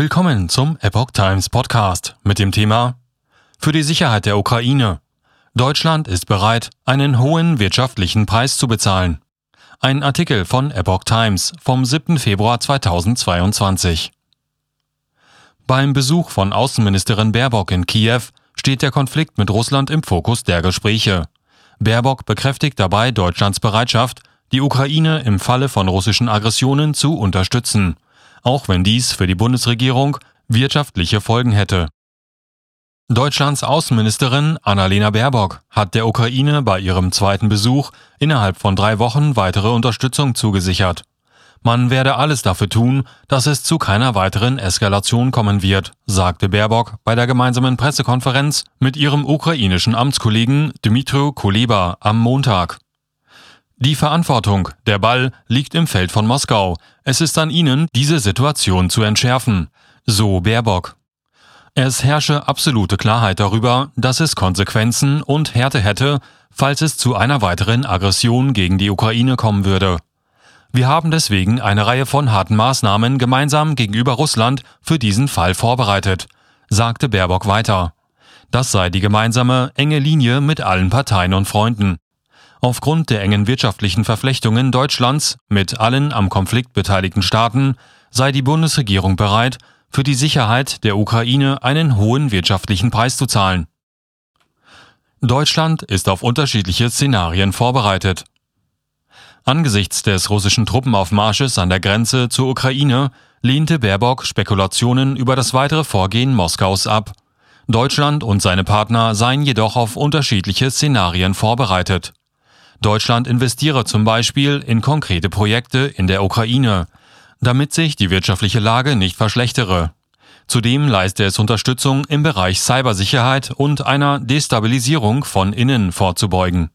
Willkommen zum Epoch Times Podcast mit dem Thema Für die Sicherheit der Ukraine. Deutschland ist bereit, einen hohen wirtschaftlichen Preis zu bezahlen. Ein Artikel von Epoch Times vom 7. Februar 2022. Beim Besuch von Außenministerin Baerbock in Kiew steht der Konflikt mit Russland im Fokus der Gespräche. Baerbock bekräftigt dabei Deutschlands Bereitschaft, die Ukraine im Falle von russischen Aggressionen zu unterstützen auch wenn dies für die Bundesregierung wirtschaftliche Folgen hätte. Deutschlands Außenministerin Annalena Baerbock hat der Ukraine bei ihrem zweiten Besuch innerhalb von drei Wochen weitere Unterstützung zugesichert. Man werde alles dafür tun, dass es zu keiner weiteren Eskalation kommen wird, sagte Baerbock bei der gemeinsamen Pressekonferenz mit ihrem ukrainischen Amtskollegen Dmytro Kuleba am Montag. Die Verantwortung, der Ball, liegt im Feld von Moskau. Es ist an ihnen, diese Situation zu entschärfen. So Baerbock. Es herrsche absolute Klarheit darüber, dass es Konsequenzen und Härte hätte, falls es zu einer weiteren Aggression gegen die Ukraine kommen würde. Wir haben deswegen eine Reihe von harten Maßnahmen gemeinsam gegenüber Russland für diesen Fall vorbereitet, sagte Baerbock weiter. Das sei die gemeinsame enge Linie mit allen Parteien und Freunden. Aufgrund der engen wirtschaftlichen Verflechtungen Deutschlands mit allen am Konflikt beteiligten Staaten sei die Bundesregierung bereit, für die Sicherheit der Ukraine einen hohen wirtschaftlichen Preis zu zahlen. Deutschland ist auf unterschiedliche Szenarien vorbereitet. Angesichts des russischen Truppenaufmarsches an der Grenze zur Ukraine lehnte Baerbock Spekulationen über das weitere Vorgehen Moskaus ab. Deutschland und seine Partner seien jedoch auf unterschiedliche Szenarien vorbereitet. Deutschland investiere zum Beispiel in konkrete Projekte in der Ukraine, damit sich die wirtschaftliche Lage nicht verschlechtere. Zudem leiste es Unterstützung im Bereich Cybersicherheit und einer Destabilisierung von innen vorzubeugen.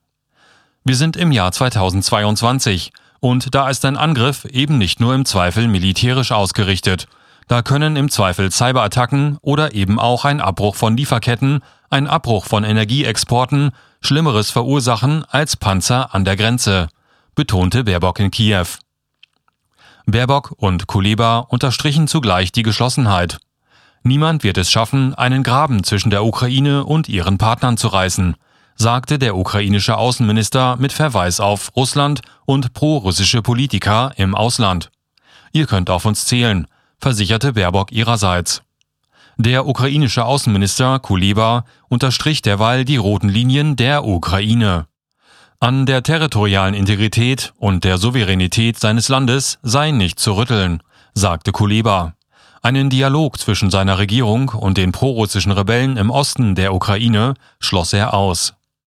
Wir sind im Jahr 2022 und da ist ein Angriff eben nicht nur im Zweifel militärisch ausgerichtet. Da können im Zweifel Cyberattacken oder eben auch ein Abbruch von Lieferketten, ein Abbruch von Energieexporten Schlimmeres verursachen als Panzer an der Grenze, betonte Baerbock in Kiew. Baerbock und Kuleba unterstrichen zugleich die Geschlossenheit. Niemand wird es schaffen, einen Graben zwischen der Ukraine und ihren Partnern zu reißen, sagte der ukrainische Außenminister mit Verweis auf Russland und pro-russische Politiker im Ausland. Ihr könnt auf uns zählen, versicherte Baerbock ihrerseits. Der ukrainische Außenminister Kuleba unterstrich derweil die roten Linien der Ukraine. An der territorialen Integrität und der Souveränität seines Landes sei nicht zu rütteln, sagte Kuleba. Einen Dialog zwischen seiner Regierung und den prorussischen Rebellen im Osten der Ukraine schloss er aus.